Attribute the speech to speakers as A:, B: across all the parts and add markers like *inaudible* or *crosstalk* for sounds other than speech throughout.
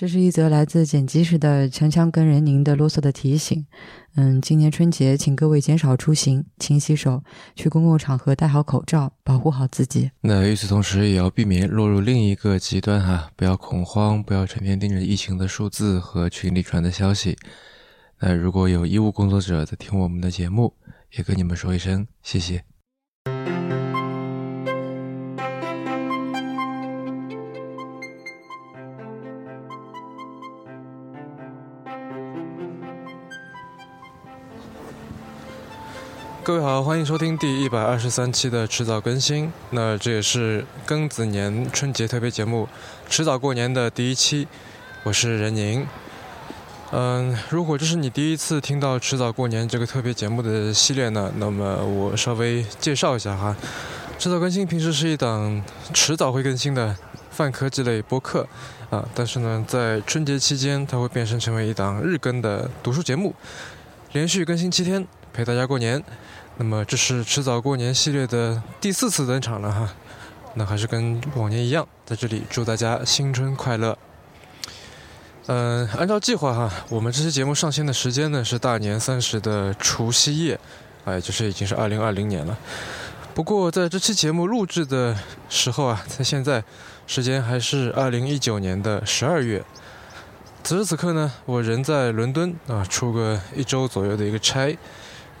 A: 这是一则来自剪辑时的强强跟人宁的啰嗦的提醒。嗯，今年春节，请各位减少出行，勤洗手，去公共场合戴好口罩，保护好自己。
B: 那与此同时，也要避免落入另一个极端哈，不要恐慌，不要成天盯着疫情的数字和群里传的消息。那如果有医务工作者在听我们的节目，也跟你们说一声谢谢。各位好，欢迎收听第一百二十三期的迟早更新。那这也是庚子年春节特别节目“迟早过年”的第一期。我是任宁。嗯，如果这是你第一次听到“迟早过年”这个特别节目的系列呢，那么我稍微介绍一下哈。迟早更新平时是一档迟早会更新的泛科技类播客啊，但是呢，在春节期间，它会变身成为一档日更的读书节目，连续更新七天，陪大家过年。那么这是迟早过年系列的第四次登场了哈，那还是跟往年一样，在这里祝大家新春快乐。嗯，按照计划哈，我们这期节目上线的时间呢是大年三十的除夕夜，哎，就是已经是二零二零年了。不过在这期节目录制的时候啊，在现在时间还是二零一九年的十二月。此时此刻呢，我人在伦敦啊，出个一周左右的一个差。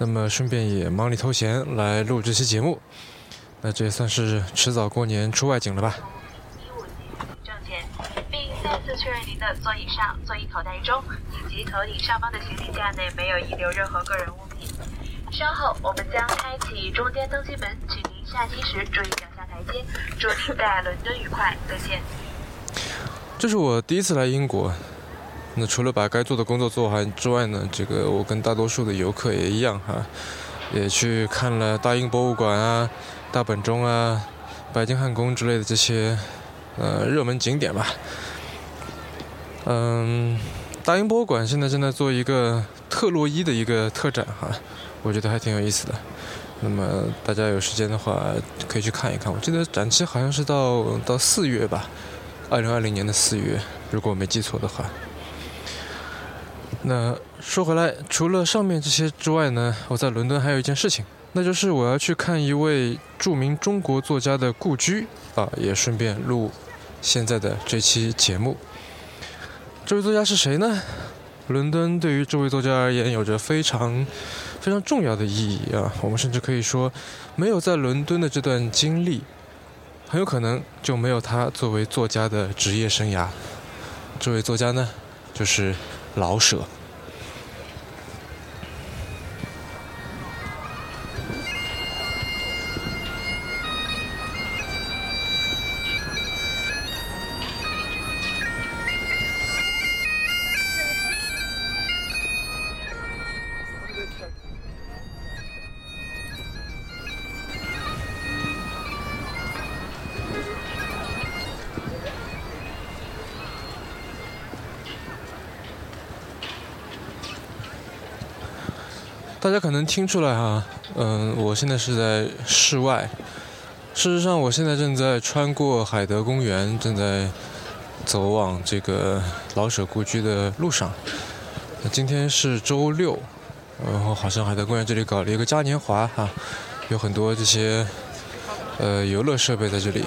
B: 那么顺便也忙里偷闲来录这期节目，那这也算是迟早过年出外景了吧。
C: 一五级证件，并再次确认您的座椅上、座椅口袋中以及头顶上方的行李架内没有遗留任何个人物品。稍后我们将开启中间登机门，请您下机时注意脚下台阶。祝您在伦敦愉快，再见。
B: 这是我第一次来英国。那除了把该做的工作做完之外呢，这个我跟大多数的游客也一样哈，也去看了大英博物馆啊、大本钟啊、白金汉宫之类的这些呃热门景点吧。嗯，大英博物馆现在正在做一个特洛伊的一个特展哈，我觉得还挺有意思的。那么大家有时间的话可以去看一看。我记得展期好像是到到四月吧，二零二零年的四月，如果我没记错的话。那说回来，除了上面这些之外呢，我在伦敦还有一件事情，那就是我要去看一位著名中国作家的故居啊，也顺便录现在的这期节目。这位作家是谁呢？伦敦对于这位作家而言有着非常非常重要的意义啊，我们甚至可以说，没有在伦敦的这段经历，很有可能就没有他作为作家的职业生涯。这位作家呢，就是。老舍。大家可能听出来哈，嗯，我现在是在室外。事实上，我现在正在穿过海德公园，正在走往这个老舍故居的路上。今天是周六，然后好像海德公园这里搞了一个嘉年华哈，有很多这些呃游乐设备在这里。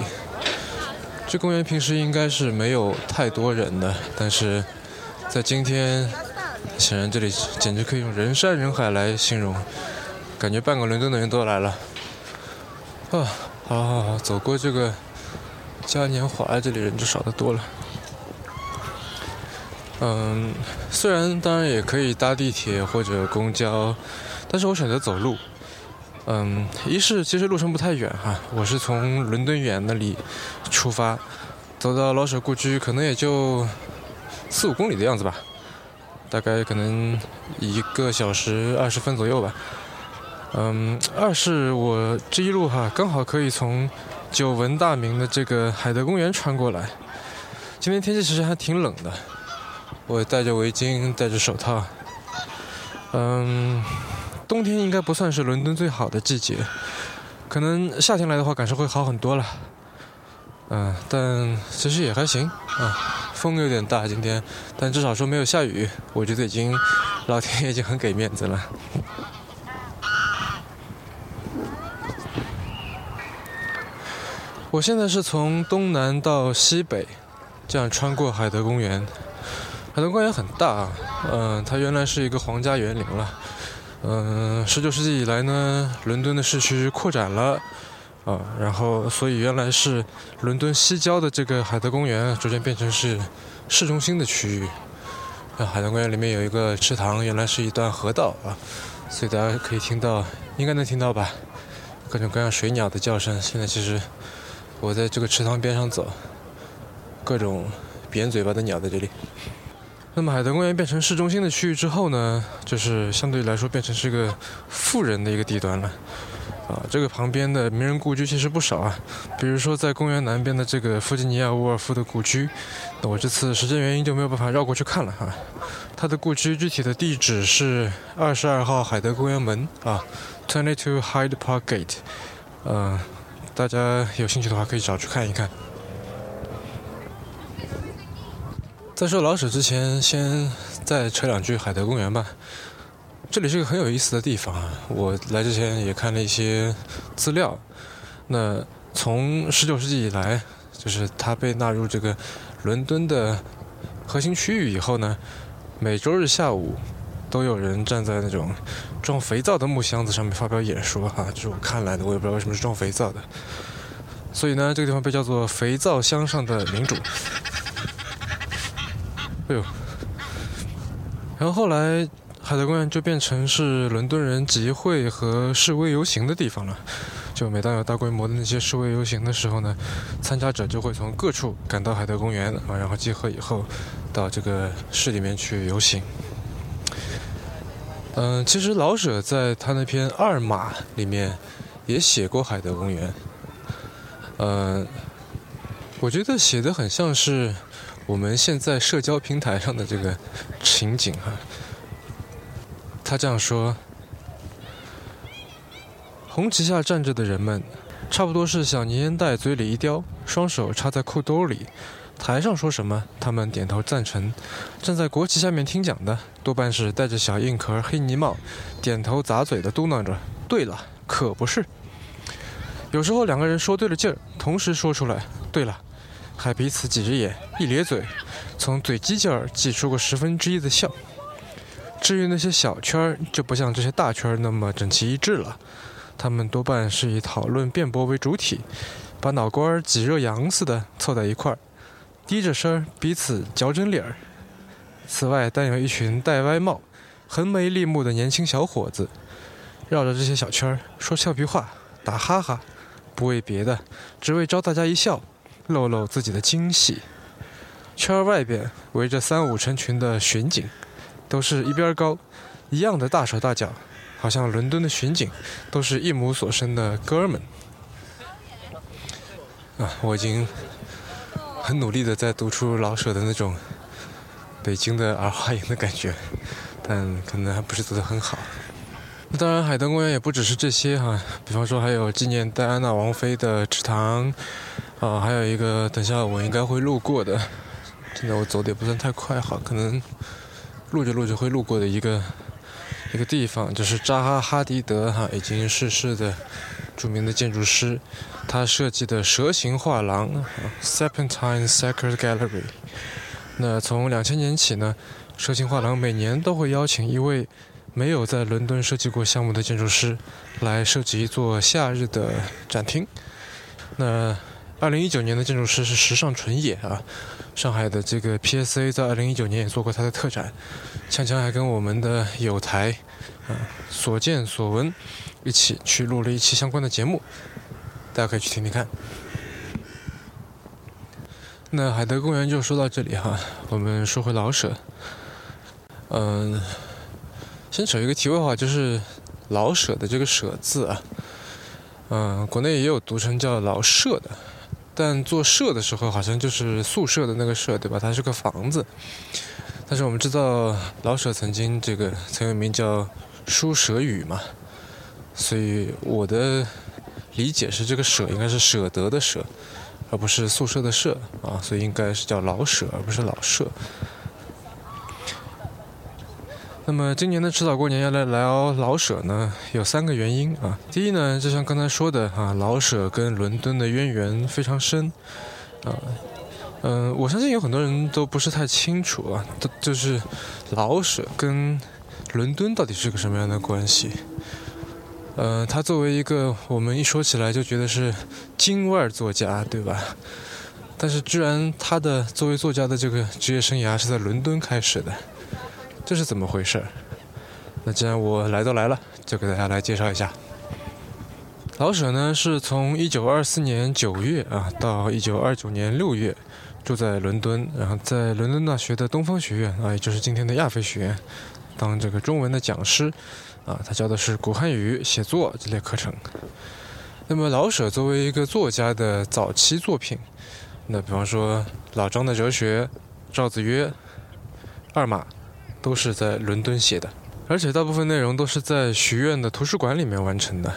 B: 这公园平时应该是没有太多人的，但是在今天。显然，这里简直可以用人山人海来形容，感觉半个伦敦的人都来了。啊，好好好，走过这个嘉年华，这里人就少得多了。嗯，虽然当然也可以搭地铁或者公交，但是我选择走路。嗯，一是其实路程不太远哈，我是从伦敦眼那里出发，走到老舍故居可能也就四五公里的样子吧。大概可能一个小时二十分左右吧。嗯，二是我这一路哈，刚好可以从久闻大名的这个海德公园穿过来。今天天气其实还挺冷的，我戴着围巾，戴着手套。嗯，冬天应该不算是伦敦最好的季节，可能夏天来的话感受会好很多了。嗯，但其实也还行啊。风有点大今天，但至少说没有下雨，我觉得已经老天爷已经很给面子了。我现在是从东南到西北，这样穿过海德公园。海德公园很大，嗯，它原来是一个皇家园林了。嗯，十九世纪以来呢，伦敦的市区扩展了，啊，然后所以原来是伦敦西郊的这个海德公园，逐渐变成是市中心的区域。啊，海德公园里面有一个池塘，原来是一段河道啊，所以大家可以听到，应该能听到吧，各种各样水鸟的叫声。现在其实我在这个池塘边上走，各种扁嘴巴的鸟在这里。那么海德公园变成市中心的区域之后呢，就是相对来说变成是一个富人的一个地段了。啊，这个旁边的名人故居其实不少啊，比如说在公园南边的这个弗吉尼亚·沃尔夫的故居，那我这次时间原因就没有办法绕过去看了哈。他的故居具体的地址是二十二号海德公园门啊，Twenty Two Hyde Park Gate。呃，大家有兴趣的话可以找去看一看。在说老舍之前，先再扯两句海德公园吧。这里是个很有意思的地方啊！我来之前也看了一些资料。那从十九世纪以来，就是它被纳入这个伦敦的核心区域以后呢，每周日下午都有人站在那种装肥皂的木箱子上面发表演说哈，这是我看来的，我也不知道为什么是装肥皂的。所以呢，这个地方被叫做“肥皂箱上的民主”。哎呦，然后后来海德公园就变成是伦敦人集会和示威游行的地方了。*laughs* 就每当有大规模的那些示威游行的时候呢，参加者就会从各处赶到海德公园啊，然后集合以后到这个市里面去游行。嗯，其实老舍在他那篇《二马》里面也写过海德公园。嗯，我觉得写的很像是。我们现在社交平台上的这个情景哈，他这样说：红旗下站着的人们，差不多是小泥烟袋嘴里一叼，双手插在裤兜里。台上说什么，他们点头赞成；站在国旗下面听讲的，多半是戴着小硬壳黑泥帽，点头咂嘴的嘟囔着：“对了，可不是。”有时候两个人说对了劲儿，同时说出来：“对了。”还彼此挤着眼，一咧嘴，从嘴犄角挤出个十分之一的笑。至于那些小圈儿，就不像这些大圈儿那么整齐一致了。他们多半是以讨论辩驳为主体，把脑瓜儿挤热羊似的凑在一块儿，低着声儿彼此嚼针脸儿。此外，单有一群戴歪帽、横眉立目的年轻小伙子，绕着这些小圈儿说俏皮话、打哈哈，不为别的，只为招大家一笑。露露自己的惊喜。圈儿外边围着三五成群的巡警，都是一边高，一样的大手大脚，好像伦敦的巡警都是一母所生的哥们。啊，我已经很努力的在读出老舍的那种北京的儿化音的感觉，但可能还不是读得很好。当然，海德公园也不只是这些哈，比方说还有纪念戴安娜王妃的池塘。啊，还有一个，等下我应该会路过的。现在我走的也不算太快，哈，可能路着路着会路过的一个一个地方，就是扎哈·哈迪德哈已经逝世的著名的建筑师，他设计的蛇形画廊 （Serpentine Sacred Gallery）。那从两千年起呢，蛇形画廊每年都会邀请一位没有在伦敦设计过项目的建筑师来设计一座夏日的展厅。那二零一九年的建筑师是时尚纯野啊，上海的这个 PSA 在二零一九年也做过他的特展，锵锵还跟我们的友台啊所见所闻一起去录了一期相关的节目，大家可以去听听看。那海德公园就说到这里哈，我们说回老舍，嗯，先扯一个题外话，就是老舍的这个舍字啊，嗯，国内也有读成叫老舍的。但做舍的时候，好像就是宿舍的那个舍，对吧？它是个房子。但是我们知道，老舍曾经这个曾有名叫“书舍语”嘛，所以我的理解是，这个舍应该是舍得的舍，而不是宿舍的舍啊，所以应该是叫老舍，而不是老舍。那么今年的迟早过年要来聊老舍呢，有三个原因啊。第一呢，就像刚才说的啊，老舍跟伦敦的渊源非常深啊。嗯，我相信有很多人都不是太清楚啊，都就是老舍跟伦敦到底是个什么样的关系。呃，他作为一个我们一说起来就觉得是京味儿作家，对吧？但是居然他的作为作家的这个职业生涯是在伦敦开始的。这是怎么回事？那既然我来都来了，就给大家来介绍一下。老舍呢，是从1924年9月啊到1929年6月住在伦敦，然后在伦敦大学的东方学院啊，也就是今天的亚非学院，当这个中文的讲师啊，他教的是古汉语、写作这类课程。那么老舍作为一个作家的早期作品，那比方说老张的哲学、赵子曰、二马。都是在伦敦写的，而且大部分内容都是在学院的图书馆里面完成的。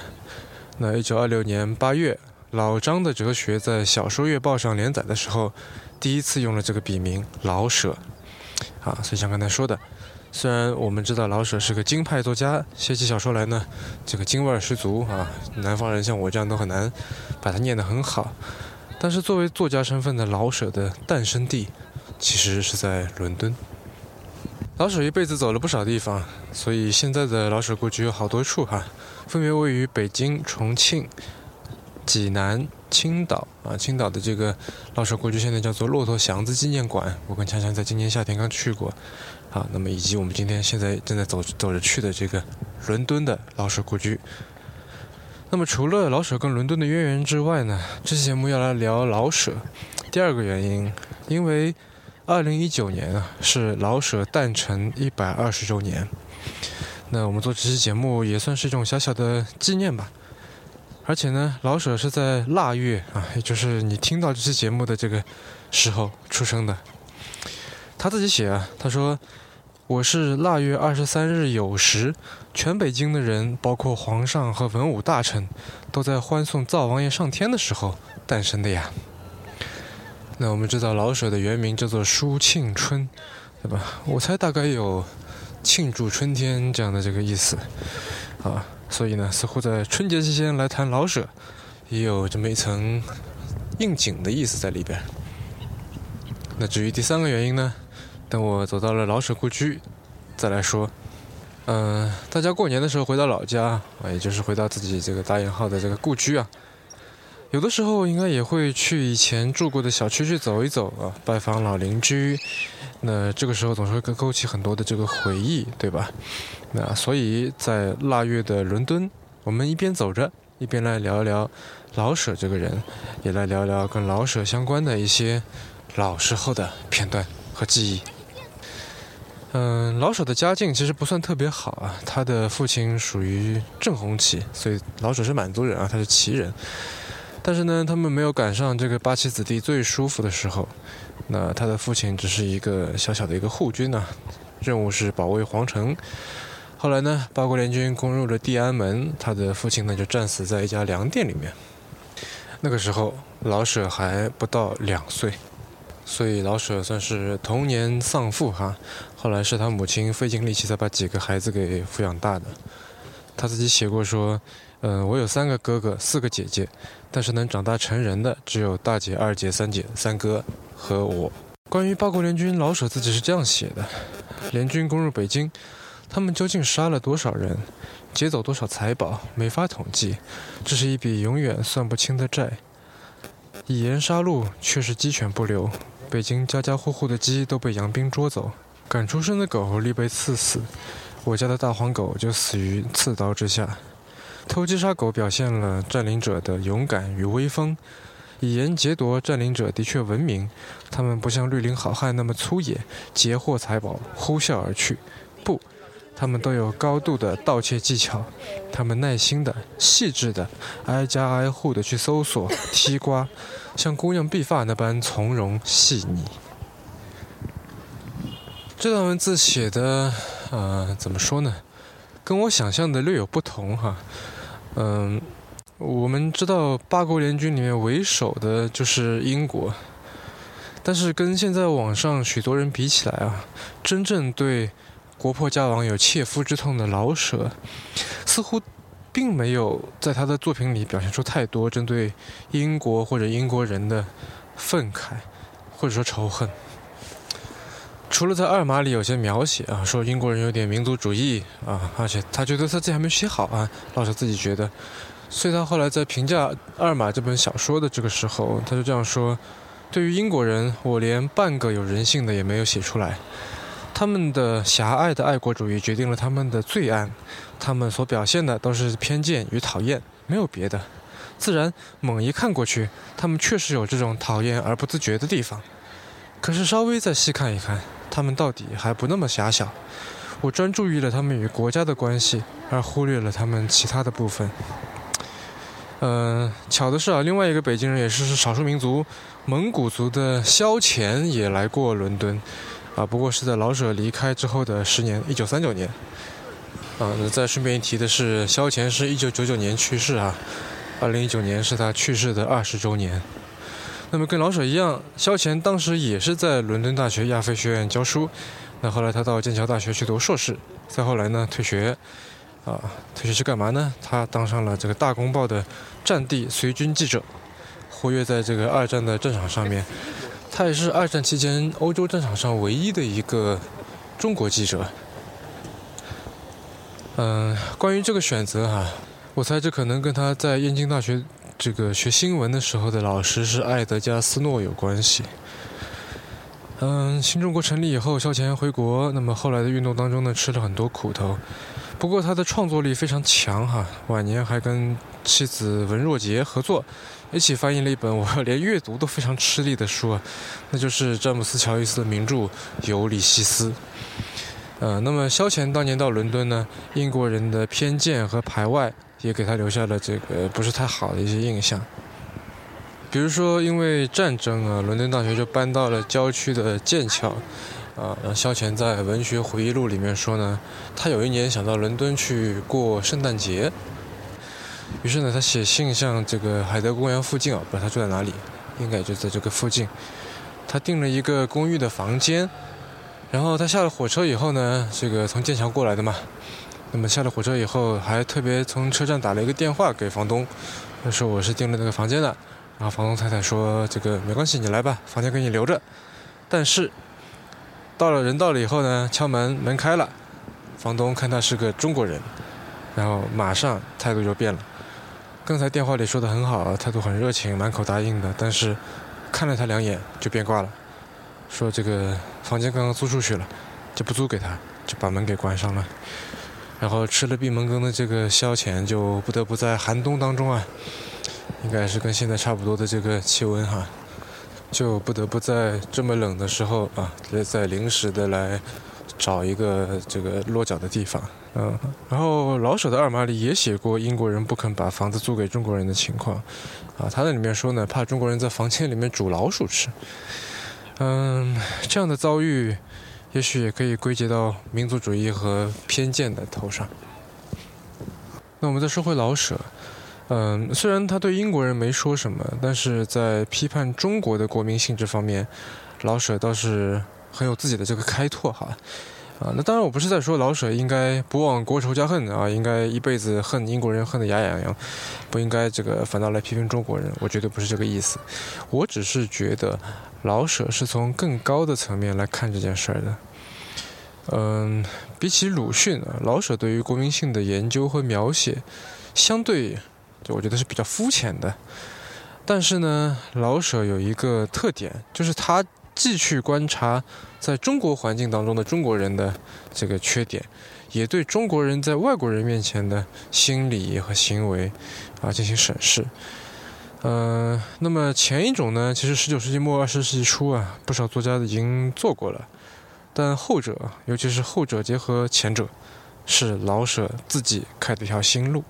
B: 那一九二六年八月，老张的哲学在小说月报上连载的时候，第一次用了这个笔名老舍。啊，所以像刚才说的，虽然我们知道老舍是个京派作家，写起小说来呢，这个京味儿十足啊，南方人像我这样都很难把它念得很好。但是作为作家身份的老舍的诞生地，其实是在伦敦。老舍一辈子走了不少地方，所以现在的老舍故居有好多处哈，分别位于北京、重庆、济南、青岛啊。青岛的这个老舍故居现在叫做骆驼祥子纪念馆，我跟强强在今年夏天刚去过。好，那么以及我们今天现在正在走走着去的这个伦敦的老舍故居。那么除了老舍跟伦敦的渊源之外呢，这期节目要来聊老舍。第二个原因，因为。二零一九年啊，是老舍诞辰一百二十周年。那我们做这期节目也算是一种小小的纪念吧。而且呢，老舍是在腊月啊，也就是你听到这期节目的这个时候出生的。他自己写啊，他说：“我是腊月二十三日酉时，全北京的人，包括皇上和文武大臣，都在欢送灶王爷上天的时候诞生的呀。”那我们知道老舍的原名叫做舒庆春，对吧？我猜大概有庆祝春天这样的这个意思，啊，所以呢，似乎在春节期间来谈老舍，也有这么一层应景的意思在里边。那至于第三个原因呢，等我走到了老舍故居再来说。嗯，大家过年的时候回到老家啊，也就是回到自己这个打引号的这个故居啊。有的时候应该也会去以前住过的小区去走一走啊，拜访老邻居。那这个时候总是会勾起很多的这个回忆，对吧？那所以在腊月的伦敦，我们一边走着，一边来聊一聊老舍这个人，也来聊聊跟老舍相关的一些老时候的片段和记忆。嗯，老舍的家境其实不算特别好啊，他的父亲属于正红旗，所以老舍是满族人啊，他是旗人。但是呢，他们没有赶上这个八旗子弟最舒服的时候。那他的父亲只是一个小小的一个护军呢，任务是保卫皇城。后来呢，八国联军攻入了地安门，他的父亲呢就战死在一家粮店里面。那个时候老舍还不到两岁，所以老舍算是童年丧父哈。后来是他母亲费尽力气才把几个孩子给抚养大的。他自己写过说。嗯，我有三个哥哥，四个姐姐，但是能长大成人的只有大姐、二姐、三姐、三哥和我。关于八国联军，老舍自己是这样写的：联军攻入北京，他们究竟杀了多少人，劫走多少财宝，没法统计，这是一笔永远算不清的债。以言杀戮，却是鸡犬不留，北京家家户户的鸡都被洋兵捉走，赶出生的狗立被刺死，我家的大黄狗就死于刺刀之下。偷鸡杀狗表现了占领者的勇敢与威风，以言劫夺占领者的确文明。他们不像绿林好汉那么粗野，劫获财宝呼啸而去。不，他们都有高度的盗窃技巧。他们耐心的、细致的、挨家挨户的去搜索、踢瓜，像姑娘碧发那般从容细腻。这段文字写的，呃，怎么说呢？跟我想象的略有不同哈。嗯，我们知道八国联军里面为首的就是英国，但是跟现在网上许多人比起来啊，真正对国破家亡有切肤之痛的老舍，似乎并没有在他的作品里表现出太多针对英国或者英国人的愤慨，或者说仇恨。除了在《二马》里有些描写啊，说英国人有点民族主义啊，而且他觉得他自己还没写好啊，老舍自己觉得，所以他后来在评价《二马》这本小说的这个时候，他就这样说：对于英国人，我连半个有人性的也没有写出来，他们的狭隘的爱国主义决定了他们的罪案，他们所表现的都是偏见与讨厌，没有别的。自然，猛一看过去，他们确实有这种讨厌而不自觉的地方，可是稍微再细看一看。他们到底还不那么狭小，我专注于了他们与国家的关系，而忽略了他们其他的部分。嗯，巧的是啊，另外一个北京人也是少数民族蒙古族的萧乾也来过伦敦，啊，不过是在老舍离开之后的十年，一九三九年。啊，那再顺便一提的是，萧乾是一九九九年去世啊，二零一九年是他去世的二十周年。那么跟老舍一样，萧乾当时也是在伦敦大学亚非学院教书，那后来他到剑桥大学去读硕士，再后来呢退学，啊，退学去干嘛呢？他当上了这个《大公报》的战地随军记者，活跃在这个二战的战场上面。他也是二战期间欧洲战场上唯一的一个中国记者。嗯，关于这个选择哈，我猜这可能跟他在燕京大学。这个学新闻的时候的老师是艾德加斯诺有关系。嗯，新中国成立以后，萧乾回国，那么后来的运动当中呢，吃了很多苦头。不过他的创作力非常强哈，晚年还跟妻子文若洁合作，一起翻译了一本我 *laughs* 连阅读都非常吃力的书啊，那就是詹姆斯乔伊斯的名著《尤里西斯》。呃，那么萧乾当年到伦敦呢，英国人的偏见和排外。也给他留下了这个不是太好的一些印象，比如说因为战争啊，伦敦大学就搬到了郊区的剑桥，啊，然后萧乾在文学回忆录里面说呢，他有一年想到伦敦去过圣诞节，于是呢，他写信向这个海德公园附近啊，不知道他住在哪里，应该就在这个附近，他订了一个公寓的房间，然后他下了火车以后呢，这个从剑桥过来的嘛。那么下了火车以后，还特别从车站打了一个电话给房东，说我是订了那个房间的。然后房东太太说：“这个没关系，你来吧，房间给你留着。”但是到了人到了以后呢，敲门门开了，房东看他是个中国人，然后马上态度就变了。刚才电话里说的很好，态度很热情，满口答应的，但是看了他两眼就变卦了，说这个房间刚刚租出去了，就不租给他，就把门给关上了。然后吃了闭门羹的这个萧乾，就不得不在寒冬当中啊，应该是跟现在差不多的这个气温哈，就不得不在这么冷的时候啊，再临时的来找一个这个落脚的地方。嗯，然后老舍的二马里也写过英国人不肯把房子租给中国人的情况，啊，他在里面说呢，怕中国人在房间里面煮老鼠吃。嗯，这样的遭遇。也许也可以归结到民族主义和偏见的头上。那我们再说回老舍，嗯，虽然他对英国人没说什么，但是在批判中国的国民性质方面，老舍倒是很有自己的这个开拓哈。啊，那当然我不是在说老舍应该不忘国仇家恨啊，应该一辈子恨英国人恨得牙痒痒，不应该这个反倒来批评中国人，我绝对不是这个意思。我只是觉得。老舍是从更高的层面来看这件事儿的。嗯，比起鲁迅啊，老舍对于国民性的研究和描写，相对，就我觉得是比较肤浅的。但是呢，老舍有一个特点，就是他既去观察在中国环境当中的中国人的这个缺点，也对中国人在外国人面前的心理和行为啊进行审视。呃，那么前一种呢，其实十九世纪末二十世纪初啊，不少作家已经做过了，但后者，尤其是后者结合前者，是老舍自己开的一条新路。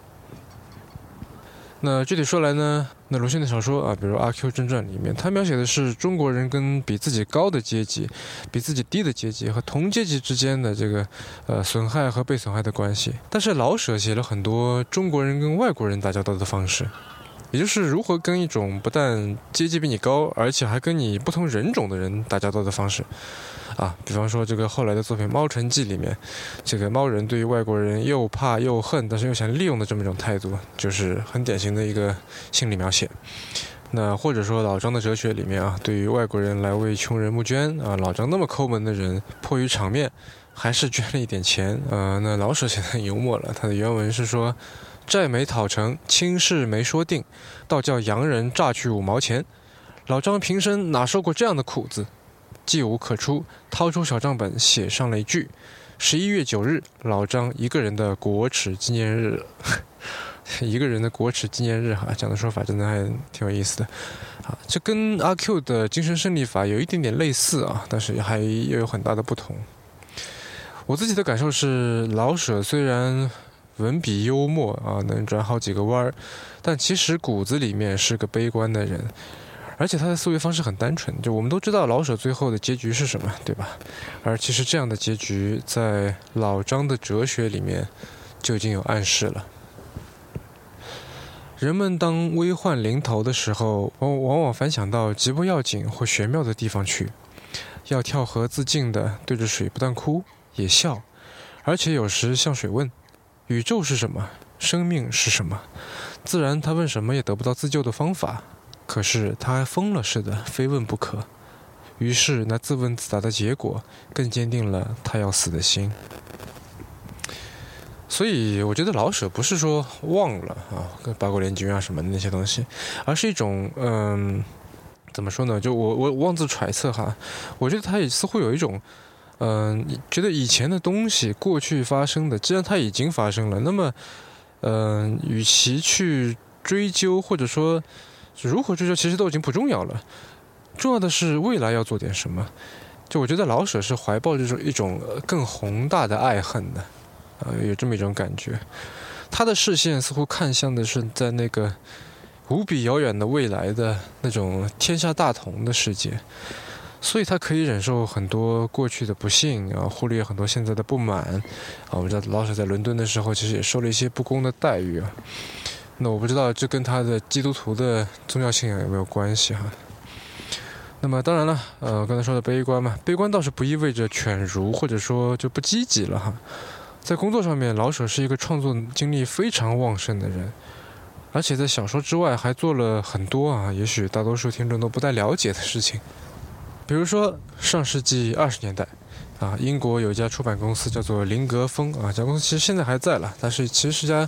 B: 那具体说来呢，那鲁迅的小说啊，比如《阿 Q 正传》里面，他描写的是中国人跟比自己高的阶级、比自己低的阶级和同阶级之间的这个呃损害和被损害的关系。但是老舍写了很多中国人跟外国人打交道的方式。也就是如何跟一种不但阶级比你高，而且还跟你不同人种的人打交道的方式，啊，比方说这个后来的作品《猫城记》里面，这个猫人对于外国人又怕又恨，但是又想利用的这么一种态度，就是很典型的一个心理描写。那或者说老张的哲学里面啊，对于外国人来为穷人募捐啊，老张那么抠门的人，迫于场面，还是捐了一点钱。呃，那老舍写的很幽默了，他的原文是说。债没讨成，亲事没说定，倒叫洋人榨去五毛钱。老张平生哪受过这样的苦子？计无可出，掏出小账本写上了一句：十一月九日，老张一个人的国耻纪念日。*laughs* 一个人的国耻纪念日，哈，讲的说法真的还挺有意思的。啊，这跟阿 Q 的精神胜利法有一点点类似啊，但是还又有很大的不同。我自己的感受是，老舍虽然。文笔幽默啊，能转好几个弯儿，但其实骨子里面是个悲观的人，而且他的思维方式很单纯。就我们都知道老舍最后的结局是什么，对吧？而其实这样的结局在老张的哲学里面就已经有暗示了。人们当危患临头的时候，往往往反想到极不要紧或玄妙的地方去，要跳河自尽的对着水不但哭也笑，而且有时向水问。宇宙是什么？生命是什么？自然，他问什么也得不到自救的方法。可是他疯了似的，非问不可。于是那自问自答的结果，更坚定了他要死的心。所以，我觉得老舍不是说忘了啊，跟八国联军啊什么的那些东西，而是一种嗯，怎么说呢？就我我妄自揣测哈，我觉得他也似乎有一种。嗯，你觉得以前的东西，过去发生的，既然它已经发生了，那么，嗯，与其去追究，或者说如何追究，其实都已经不重要了。重要的是未来要做点什么。就我觉得老舍是怀抱这种一种更宏大的爱恨的，呃，有这么一种感觉。他的视线似乎看向的是在那个无比遥远的未来的那种天下大同的世界。所以他可以忍受很多过去的不幸啊，忽略很多现在的不满啊。我们知道老舍在伦敦的时候，其实也受了一些不公的待遇啊。那我不知道这跟他的基督徒的宗教信仰有没有关系哈？那么当然了，呃，刚才说的悲观嘛，悲观倒是不意味着犬儒或者说就不积极了哈。在工作上面，老舍是一个创作精力非常旺盛的人，而且在小说之外还做了很多啊，也许大多数听众都不太了解的事情。比如说，上世纪二十年代，啊，英国有一家出版公司叫做林格风啊，这家公司其实现在还在了，但是其实是家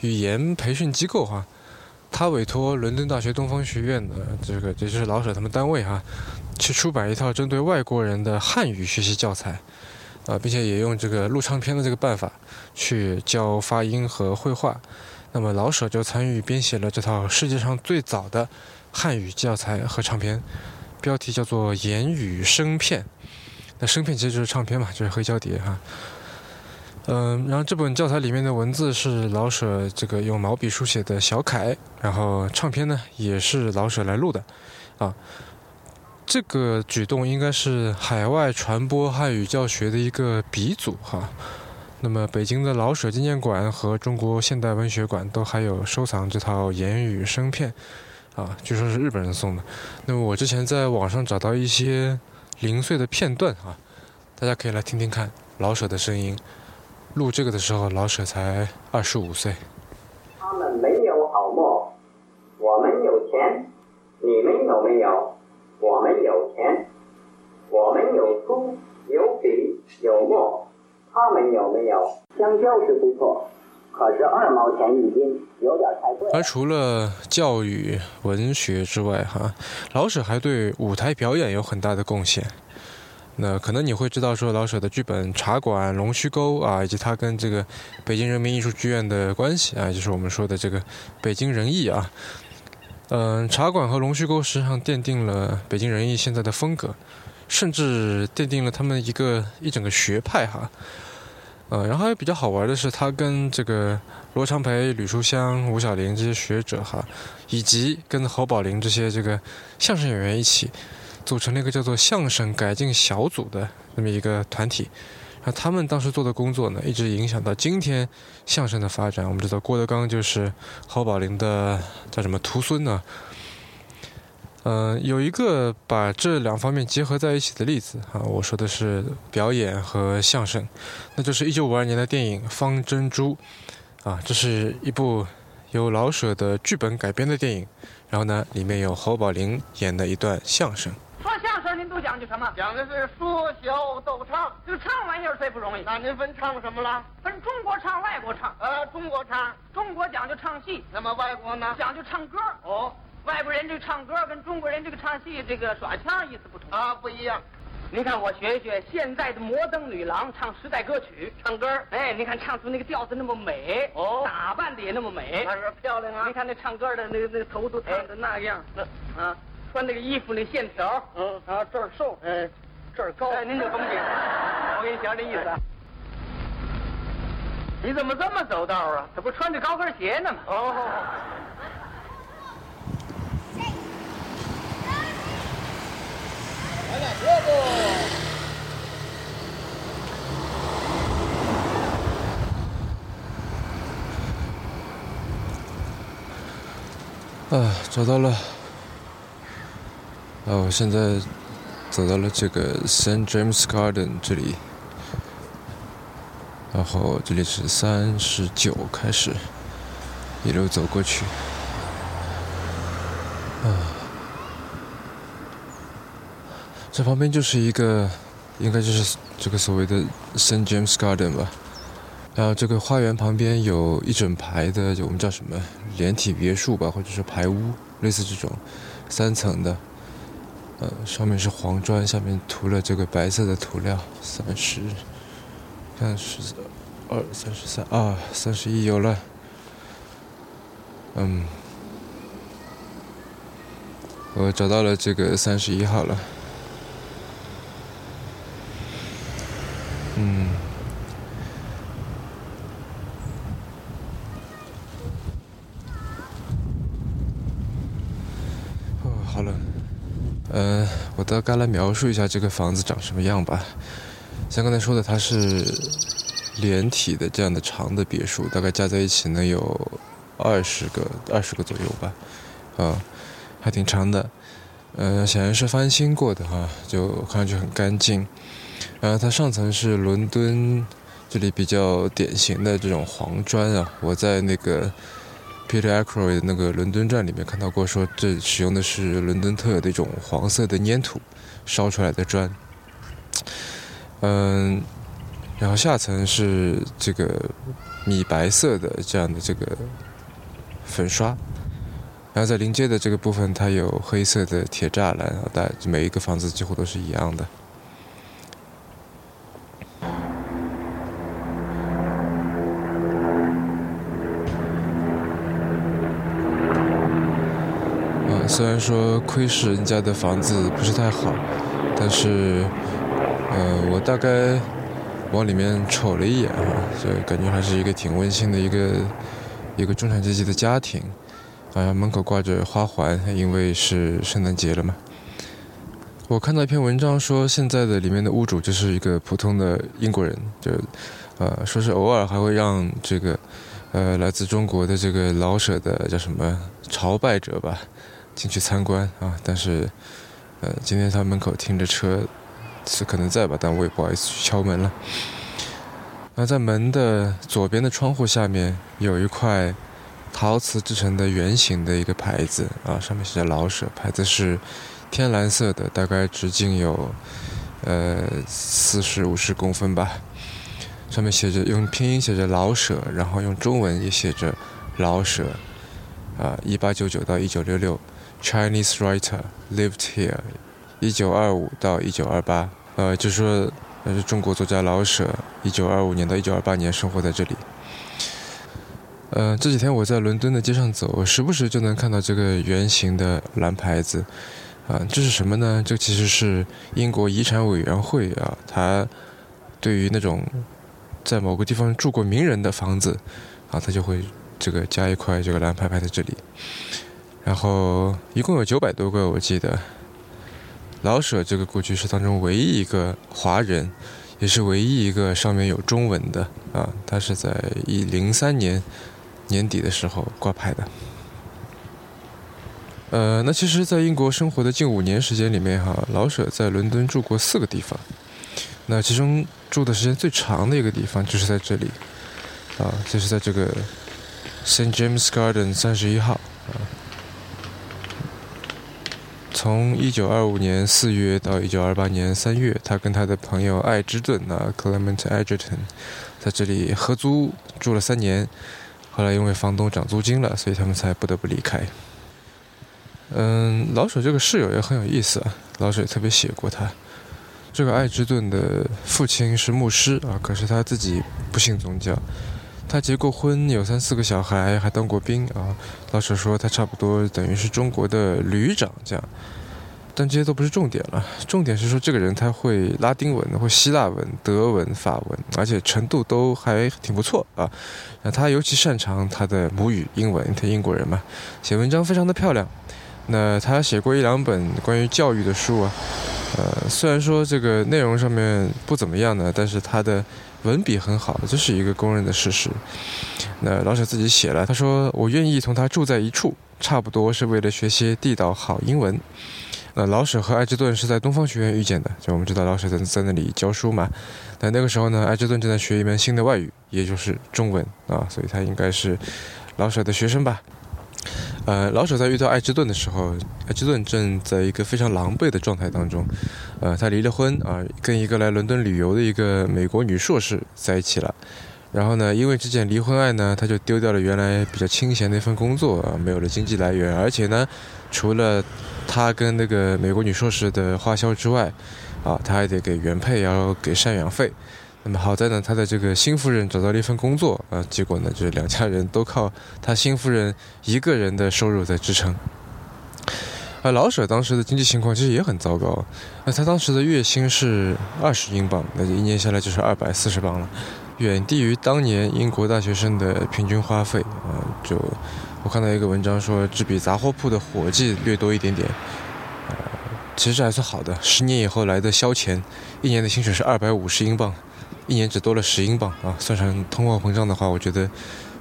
B: 语言培训机构哈。他委托伦敦大学东方学院的这个，也就是老舍他们单位哈，去出版一套针对外国人的汉语学习教材，啊，并且也用这个录唱片的这个办法去教发音和绘画。那么老舍就参与编写了这套世界上最早的汉语教材和唱片。标题叫做《言语声片》，那声片其实就是唱片嘛，就是黑胶碟哈。嗯，然后这本教材里面的文字是老舍这个用毛笔书写的小楷，然后唱片呢也是老舍来录的，啊，这个举动应该是海外传播汉语教学的一个鼻祖哈。那么北京的老舍纪念馆和中国现代文学馆都还有收藏这套言语声片。啊，据说是日本人送的。那么我之前在网上找到一些零碎的片段啊，大家可以来听听看老舍的声音。录这个的时候，老舍才二十五岁。
D: 他们没有好墨，我们有钱。你们有没有？我们有钱。我们有书，有笔，有墨。他们有没有？香蕉是不错。可是二毛钱一斤，有点太贵。
B: 而除了教育、文学之外，哈，老舍还对舞台表演有很大的贡献。那可能你会知道，说老舍的剧本《茶馆》《龙须沟》啊，以及他跟这个北京人民艺术剧院的关系啊，就是我们说的这个北京人艺啊。嗯，《茶馆》和《龙须沟》实际上奠定了北京人艺现在的风格，甚至奠定了他们一个一整个学派哈。呃，然后还比较好玩的是，他跟这个罗长培、吕书香、吴小玲这些学者哈，以及跟侯宝林这些这个相声演员一起，组成了一个叫做相声改进小组的那么一个团体。那他们当时做的工作呢，一直影响到今天相声的发展。我们知道郭德纲就是侯宝林的叫什么徒孙呢？嗯，有一个把这两方面结合在一起的例子啊，我说的是表演和相声，那就是一九五二年的电影《方珍珠》啊，这是一部由老舍的剧本改编的电影，然后呢，里面有侯宝林演的一段相声。
E: 说相声您都讲究什么？
F: 讲的是说笑逗唱。
E: 这个唱玩意儿最不容易，
F: 那您分唱什么了？
E: 分中国唱、外国唱。
F: 呃，中国唱，
E: 中国讲究唱戏，
F: 那么外国呢？
E: 讲究唱歌。
F: 哦，
E: 外国人这个唱歌跟中国人这个唱戏这个耍腔意思不同。
F: 啊，不一样。
E: 您看我学一学现在的摩登女郎唱时代歌曲，
F: 唱歌儿，
E: 哎，您看唱出那个调子那么美，
F: 哦
E: 打扮的也那么美。
F: 那是漂亮啊
E: 你。看那唱歌的那个那个头都烫的那样，那啊，穿那个衣服那线条，
F: 嗯
E: 啊这儿瘦，
F: 哎，这儿高。
E: 哎，您就甭解释，*laughs* 我给你讲这意思啊。你怎么这么走道啊？这不穿着高跟鞋呢吗？
F: 哦，来点热不？
B: 啊，找到了。啊，我现在走到了这个 Saint James Garden 这里，然后这里是三十九开始，一路走过去。啊，这旁边就是一个，应该就是这个所谓的 Saint James Garden 吧。然后这个花园旁边有一整排的，就我们叫什么连体别墅吧，或者是排屋，类似这种三层的，呃，上面是黄砖，下面涂了这个白色的涂料。三十，看十二、三十三啊，三十一有了。嗯，我找到了这个三十一号了。嗯。哦，好冷。呃，我大概来描述一下这个房子长什么样吧。像刚才说的，它是连体的这样的长的别墅，大概加在一起能有二十个、二十个左右吧。啊，还挺长的。呃，显然是翻新过的哈，就看上去很干净。然后它上层是伦敦这里比较典型的这种黄砖啊，我在那个 Peter Ackroyd 那个伦敦站里面看到过，说这使用的是伦敦特有的一种黄色的粘土烧出来的砖。嗯，然后下层是这个米白色的这样的这个粉刷，然后在临街的这个部分，它有黑色的铁栅栏，大每一个房子几乎都是一样的。虽然说窥视人家的房子不是太好，但是，呃，我大概往里面瞅了一眼哈，就感觉还是一个挺温馨的一个一个中产阶级的家庭。啊，门口挂着花环，因为是圣诞节了嘛。我看到一篇文章说，现在的里面的屋主就是一个普通的英国人，就呃，说是偶尔还会让这个呃来自中国的这个老舍的叫什么朝拜者吧。进去参观啊，但是，呃，今天他门口停着车，是可能在吧，但我也不好意思去敲门了。那在门的左边的窗户下面有一块陶瓷制成的圆形的一个牌子啊，上面写着老舍，牌子是天蓝色的，大概直径有呃四十五十公分吧。上面写着用拼音写着老舍，然后用中文也写着老舍，啊，一八九九到一九六六。Chinese writer lived here，一九二五到一九二八，呃，就是说那是中国作家老舍，一九二五年到一九二八年生活在这里。呃，这几天我在伦敦的街上走，时不时就能看到这个圆形的蓝牌子，啊，这是什么呢？这其实是英国遗产委员会啊，它对于那种在某个地方住过名人的房子，啊，他就会这个加一块这个蓝牌牌在这里。然后一共有九百多个，我记得。老舍这个故居是当中唯一一个华人，也是唯一一个上面有中文的啊。他是在一零三年年底的时候挂牌的。呃，那其实，在英国生活的近五年时间里面，哈，老舍在伦敦住过四个地方。那其中住的时间最长的一个地方就是在这里，啊，就是在这个 St James Garden 三十一号啊。从一九二五年四月到一九二八年三月，他跟他的朋友爱之顿啊，Clement Edgerton，在这里合租住了三年。后来因为房东涨租金了，所以他们才不得不离开。嗯，老舍这个室友也很有意思啊，老舍也特别写过他。这个爱之顿的父亲是牧师啊，可是他自己不信宗教。他结过婚，有三四个小孩，还当过兵啊。老舍说他差不多等于是中国的旅长这样，但这些都不是重点了。重点是说这个人他会拉丁文、会希腊文、德文、法文，而且程度都还挺不错啊。那他尤其擅长他的母语英文，他英国人嘛，写文章非常的漂亮。那他写过一两本关于教育的书啊，呃，虽然说这个内容上面不怎么样呢，但是他的。文笔很好，这是一个公认的事实。那老舍自己写了，他说：“我愿意同他住在一处，差不多是为了学些地道好英文。”那老舍和艾之顿是在东方学院遇见的，就我们知道老舍在在那里教书嘛。那那个时候呢，艾之顿正在学一门新的外语，也就是中文啊，所以他应该是老舍的学生吧。呃，老舍在遇到艾之顿的时候，艾之顿正在一个非常狼狈的状态当中。呃，他离了婚啊，跟一个来伦敦旅游的一个美国女硕士在一起了。然后呢，因为这件离婚案呢，他就丢掉了原来比较清闲的一份工作啊，没有了经济来源。而且呢，除了他跟那个美国女硕士的花销之外，啊，他还得给原配要给赡养费。那么好在呢，他的这个新夫人找到了一份工作啊，结果呢，就是两家人都靠他新夫人一个人的收入在支撑。而老舍当时的经济情况其实也很糟糕，那他当时的月薪是二十英镑，那就一年下来就是二百四十镑了，远低于当年英国大学生的平均花费啊。就我看到一个文章说，只比杂货铺的伙计略多一点点，呃，其实还算好的。十年以后来的消遣，一年的薪水是二百五十英镑。一年只多了十英镑啊！算上通货膨胀的话，我觉得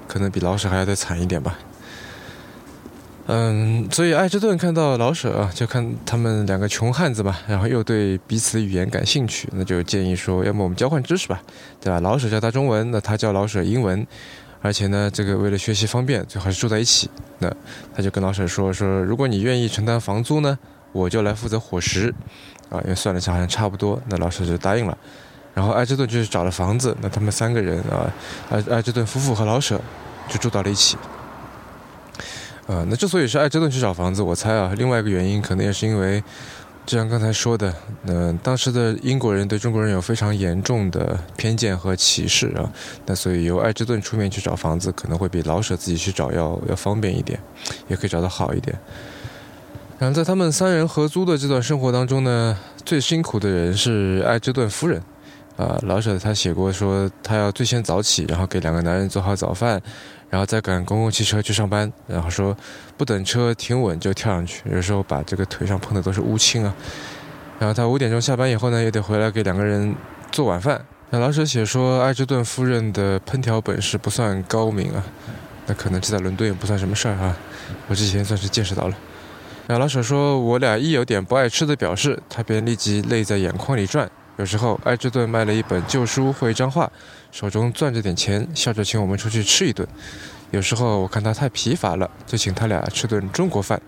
B: 可能比老舍还要再惨一点吧。嗯，所以艾之顿看到老舍啊，就看他们两个穷汉子嘛，然后又对彼此的语言感兴趣，那就建议说，要么我们交换知识吧，对吧？老舍教他中文，那他教老舍英文，而且呢，这个为了学习方便，最好是住在一起。那他就跟老舍说说，如果你愿意承担房租呢，我就来负责伙食啊，因为算了一下好像差不多，那老舍就答应了。然后艾之顿就是找了房子，那他们三个人啊，艾艾之顿夫妇和老舍就住到了一起。啊，那之所以是艾之顿去找房子，我猜啊，另外一个原因可能也是因为，就像刚才说的，那当时的英国人对中国人有非常严重的偏见和歧视啊，那所以由爱之顿出面去找房子，可能会比老舍自己去找要要方便一点，也可以找到好一点。然后在他们三人合租的这段生活当中呢，最辛苦的人是爱之顿夫人。啊，老舍他写过说，他要最先早起，然后给两个男人做好早饭，然后再赶公共汽车去上班。然后说，不等车停稳就跳上去，有时候把这个腿上碰的都是乌青啊。然后他五点钟下班以后呢，也得回来给两个人做晚饭。那老舍写说，艾之顿夫人的烹调本事不算高明啊，那可能这在伦敦也不算什么事儿啊。我之前算是见识到了。然后老舍说，我俩一有点不爱吃的表示，他便立即泪在眼眶里转。有时候，艾之顿卖了一本旧书或一张画，手中攥着点钱，笑着请我们出去吃一顿。有时候我看他太疲乏了，就请他俩吃顿中国饭。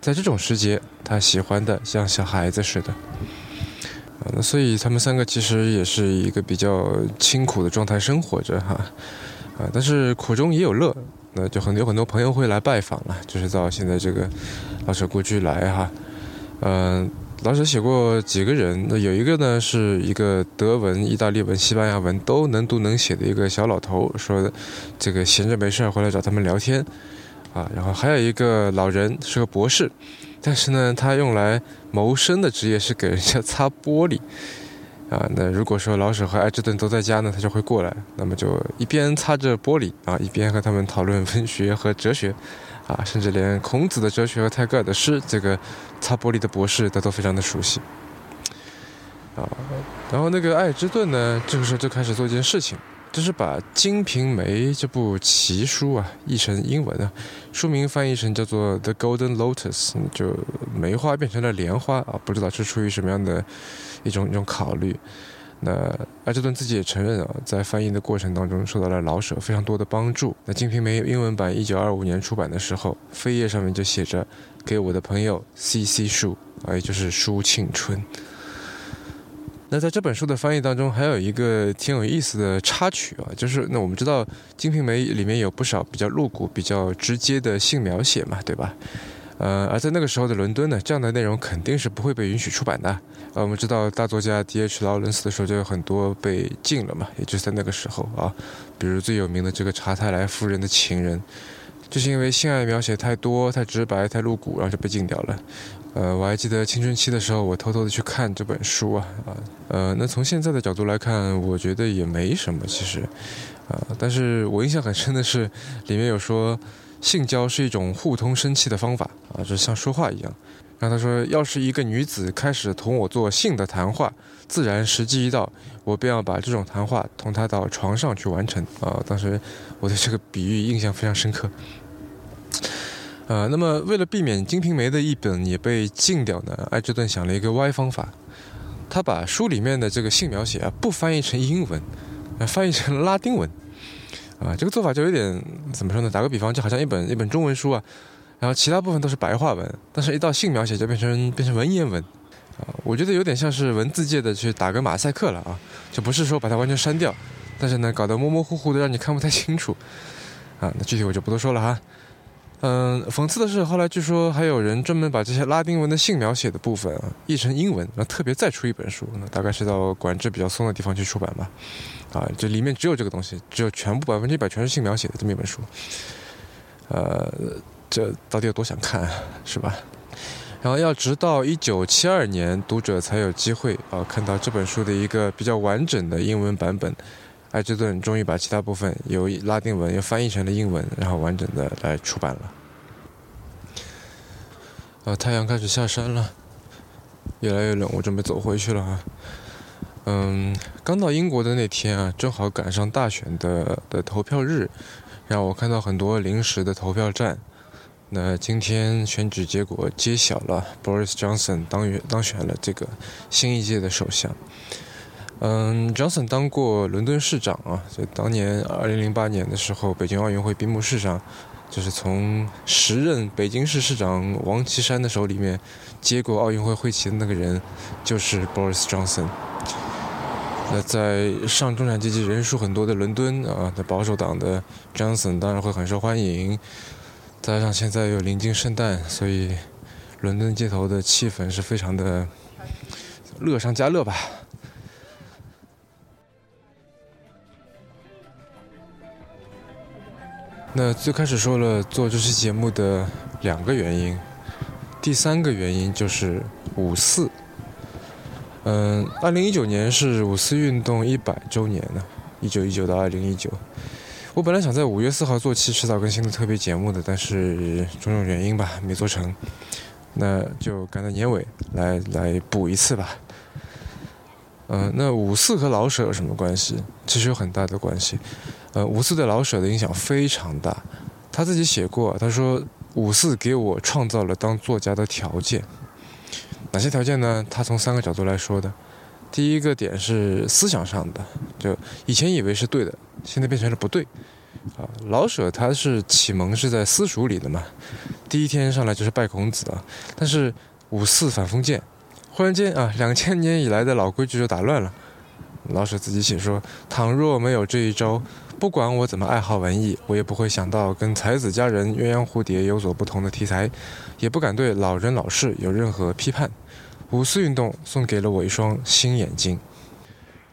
B: 在这种时节，他喜欢的像小孩子似的。啊，那所以他们三个其实也是一个比较清苦的状态生活着哈。啊，但是苦中也有乐，那就很有很多朋友会来拜访了，就是到现在这个老舍故居来哈。嗯。老舍写过几个人，那有一个呢，是一个德文、意大利文、西班牙文都能读能写的一个小老头，说这个闲着没事儿回来找他们聊天，啊，然后还有一个老人是个博士，但是呢，他用来谋生的职业是给人家擦玻璃，啊，那如果说老舍和爱之顿都在家呢，他就会过来，那么就一边擦着玻璃啊，一边和他们讨论文学和哲学，啊，甚至连孔子的哲学和泰戈尔的诗，这个擦玻璃的博士他都非常的熟悉。啊，然后那个爱之顿呢，这个时候就开始做一件事情，就是把《金瓶梅》这部奇书啊译成英文啊，书名翻译成叫做《The Golden Lotus》，就梅花变成了莲花啊，不知道是出于什么样的一种一种考虑。那爱之顿自己也承认啊，在翻译的过程当中受到了老舍非常多的帮助。那《金瓶梅》英文版一九二五年出版的时候，扉页上面就写着“给我的朋友 C.C. 树”，啊，也就是舒庆春。那在这本书的翻译当中，还有一个挺有意思的插曲啊，就是那我们知道《金瓶梅》里面有不少比较露骨、比较直接的性描写嘛，对吧？呃，而在那个时候的伦敦呢，这样的内容肯定是不会被允许出版的。呃，我们知道大作家 D.H. 劳伦斯的时候就有很多被禁了嘛，也就是在那个时候啊，比如最有名的这个查泰莱夫人的情人，就是因为性爱描写太多、太直白、太露骨，然后就被禁掉了。呃，我还记得青春期的时候，我偷偷的去看这本书啊啊，呃，那从现在的角度来看，我觉得也没什么，其实，啊，但是我印象很深的是，里面有说性交是一种互通生气的方法啊，就像说话一样。然后他说，要是一个女子开始同我做性的谈话，自然时机一到，我便要把这种谈话同她到床上去完成啊。当时我对这个比喻印象非常深刻。呃，那么为了避免《金瓶梅》的一本也被禁掉呢，艾芝顿想了一个歪方法，他把书里面的这个性描写啊不翻译成英文，呃，翻译成拉丁文，啊，这个做法就有点怎么说呢？打个比方，就好像一本一本中文书啊，然后其他部分都是白话文，但是一到性描写就变成变成文言文，啊，我觉得有点像是文字界的去打个马赛克了啊，就不是说把它完全删掉，但是呢，搞得模模糊糊的，让你看不太清楚，啊，那具体我就不多说了哈。嗯，讽刺的是，后来据说还有人专门把这些拉丁文的性描写的部分译成英文，然后特别再出一本书，那大概是到管制比较松的地方去出版吧。啊，这里面只有这个东西，只有全部百分之一百全是性描写的这么一本书。呃，这到底有多想看，是吧？然后要直到一九七二年，读者才有机会啊看到这本书的一个比较完整的英文版本。爱之顿终于把其他部分由拉丁文又翻译成了英文，然后完整的来出版了。啊，太阳开始下山了，越来越冷，我准备走回去了啊。嗯，刚到英国的那天啊，正好赶上大选的的投票日，让我看到很多临时的投票站。那今天选举结果揭晓了，Boris Johnson 当选当选了这个新一届的首相。嗯，Johnson 当过伦敦市长啊，就当年二零零八年的时候，北京奥运会闭幕式上，就是从时任北京市市长王岐山的手里面接过奥运会会旗的那个人，就是 Boris Johnson。那在上中产阶级人数很多的伦敦啊，的保守党的 Johnson 当然会很受欢迎。再加上现在又临近圣诞，所以伦敦街头的气氛是非常的乐上加乐吧。那最开始说了做这期节目的两个原因，第三个原因就是五四。嗯，二零一九年是五四运动一百周年呢，一九一九到二零一九。我本来想在五月四号做期迟早更新的特别节目的，但是种种原因吧，没做成。那就赶在年尾来来补一次吧。嗯，那五四和老舍有什么关系？其实有很大的关系。呃，五四对老舍的影响非常大，他自己写过，他说五四给我创造了当作家的条件。哪些条件呢？他从三个角度来说的。第一个点是思想上的，就以前以为是对的，现在变成了不对。啊，老舍他是启蒙是在私塾里的嘛，第一天上来就是拜孔子啊。但是五四反封建。忽然间啊，两千年以来的老规矩就打乱了。*laughs* 老舍自己写说：“倘若没有这一招，不管我怎么爱好文艺，我也不会想到跟才子佳人、鸳鸯蝴蝶有所不同的题材，也不敢对老人老事有任何批判。五四运动送给了我一双新眼睛。”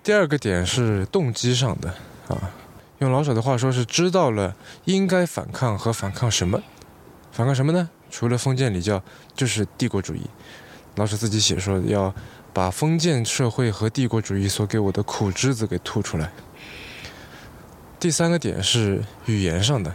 B: 第二个点是动机上的啊，用老舍的话说是知道了应该反抗和反抗什么，反抗什么呢？除了封建礼教，就是帝国主义。老舍自己写说要把封建社会和帝国主义所给我的苦汁子给吐出来。第三个点是语言上的。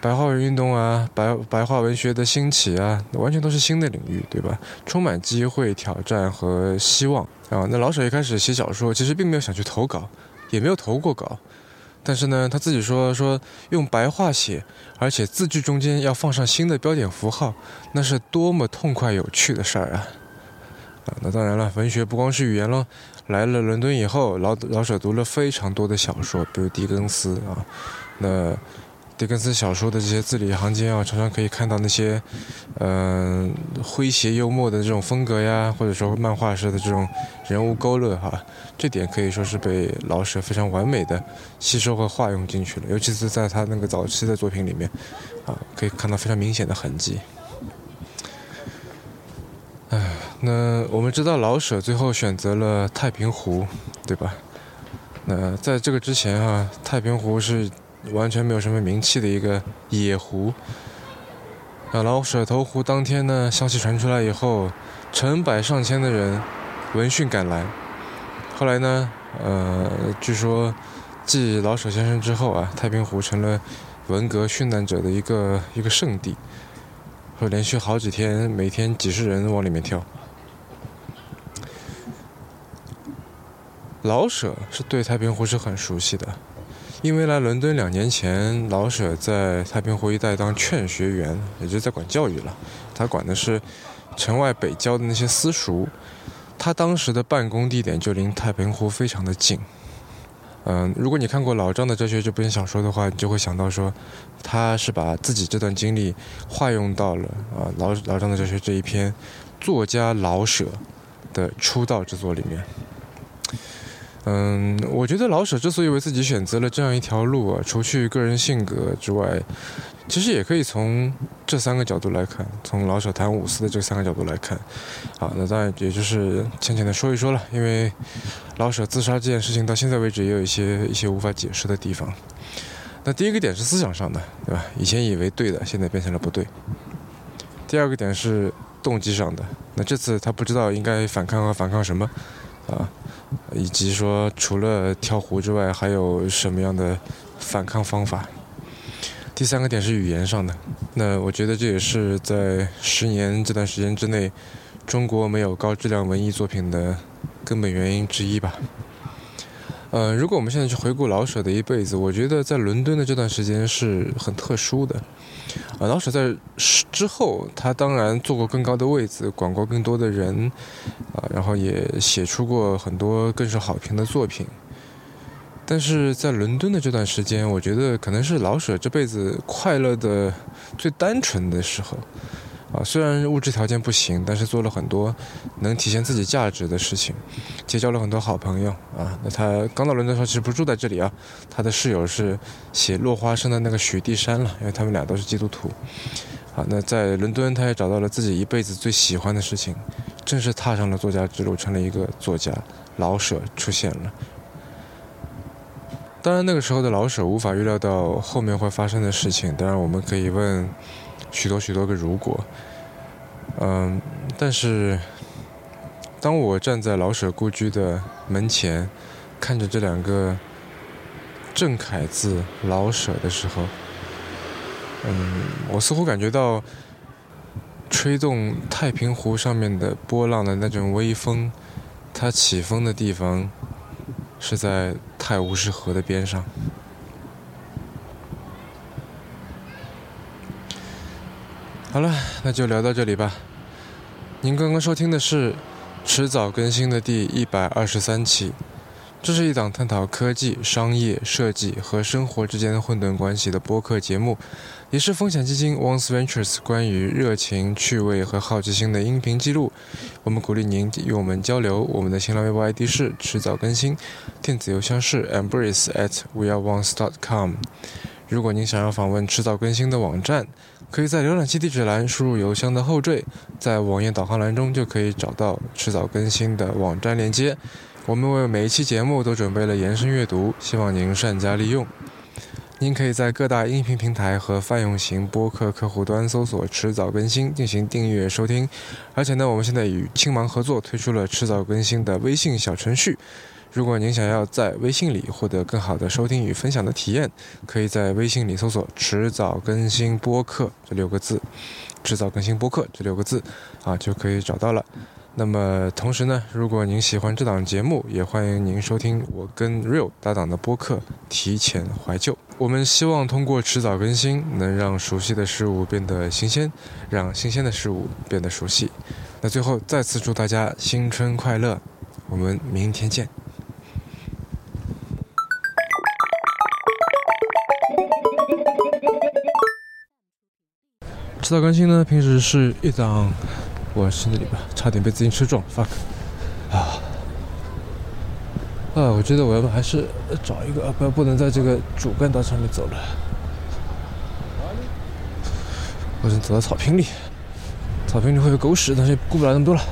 B: 白话文运动啊，白白话文学的兴起啊，完全都是新的领域，对吧？充满机会、挑战和希望啊。那老舍一开始写小说，其实并没有想去投稿，也没有投过稿，但是呢，他自己说说用白话写，而且字句中间要放上新的标点符号，那是多么痛快有趣的事儿啊！啊，那当然了，文学不光是语言咯。来了伦敦以后，老老舍读了非常多的小说，比如狄更斯啊，那。狄更斯小说的这些字里行间啊，常常可以看到那些，嗯，诙谐幽默的这种风格呀，或者说漫画式的这种人物勾勒哈，这点可以说是被老舍非常完美的吸收和化用进去了，尤其是在他那个早期的作品里面，啊，可以看到非常明显的痕迹。哎，那我们知道老舍最后选择了太平湖，对吧？那在这个之前啊，太平湖是。完全没有什么名气的一个野湖。啊，老舍投湖当天呢，消息传出来以后，成百上千的人闻讯赶来。后来呢，呃，据说继老舍先生之后啊，太平湖成了文革殉难者的一个一个圣地，会连续好几天，每天几十人往里面跳。老舍是对太平湖是很熟悉的。因为来伦敦两年前，老舍在太平湖一带当劝学员，也就在管教育了。他管的是城外北郊的那些私塾。他当时的办公地点就离太平湖非常的近。嗯，如果你看过老张的哲学这篇小说的话，你就会想到说，他是把自己这段经历化用到了啊老老张的哲学这一篇作家老舍的出道之作里面。嗯，我觉得老舍之所以为自己选择了这样一条路啊，除去个人性格之外，其实也可以从这三个角度来看，从老舍谈五四的这三个角度来看。好，那当然也就是浅浅的说一说了，因为老舍自杀这件事情到现在为止也有一些一些无法解释的地方。那第一个点是思想上的，对吧？以前以为对的，现在变成了不对。第二个点是动机上的，那这次他不知道应该反抗和反抗什么，啊。以及说，除了跳湖之外，还有什么样的反抗方法？第三个点是语言上的。那我觉得这也是在十年这段时间之内，中国没有高质量文艺作品的根本原因之一吧。呃，如果我们现在去回顾老舍的一辈子，我觉得在伦敦的这段时间是很特殊的。啊，老舍在之后，他当然做过更高的位子，管过更多的人，啊，然后也写出过很多更是好评的作品。但是在伦敦的这段时间，我觉得可能是老舍这辈子快乐的最单纯的时候。啊，虽然物质条件不行，但是做了很多能体现自己价值的事情，结交了很多好朋友啊。那他刚到伦敦的时候，其实不住在这里啊，他的室友是写《落花生》的那个许地山了，因为他们俩都是基督徒。啊，那在伦敦，他也找到了自己一辈子最喜欢的事情，正式踏上了作家之路，成了一个作家。老舍出现了。当然，那个时候的老舍无法预料到后面会发生的事情。当然，我们可以问。许多许多个如果，嗯，但是当我站在老舍故居的门前，看着这两个正楷字“老舍”的时候，嗯，我似乎感觉到吹动太平湖上面的波浪的那种微风，它起风的地方是在泰晤士河的边上。好了，那就聊到这里吧。您刚刚收听的是迟早更新的第一百二十三期，这是一档探讨科技、商业、设计和生活之间的混沌关系的播客节目，也是风险基金 Once Ventures 关于热情、趣味和好奇心的音频记录。我们鼓励您与我们交流。我们的新浪微博 ID 是迟早更新，电子邮箱是 embrace at weareonce.com。如果您想要访问迟早更新的网站，可以在浏览器地址栏输入邮箱的后缀，在网页导航栏中就可以找到迟早更新的网站链接。我们为每一期节目都准备了延伸阅读，希望您善加利用。您可以在各大音频平台和泛用型播客客户端搜索“迟早更新”进行订阅收听。而且呢，我们现在与青芒合作推出了迟早更新的微信小程序。如果您想要在微信里获得更好的收听与分享的体验，可以在微信里搜索“迟早更新播客”这六个字，“迟早更新播客”这六个字，啊，就可以找到了。那么同时呢，如果您喜欢这档节目，也欢迎您收听我跟 Real 搭档的播客《提前怀旧》。我们希望通过迟早更新，能让熟悉的事物变得新鲜，让新鲜的事物变得熟悉。那最后再次祝大家新春快乐，我们明天见。迟早更新呢，平时是一档。我是那里吧，差点被自行车撞，fuck！啊啊！我觉得我要不还是找一个啊，不不能在这个主干道上面走了，我想走到草坪里，草坪里会有狗屎，但是顾不了那么多了。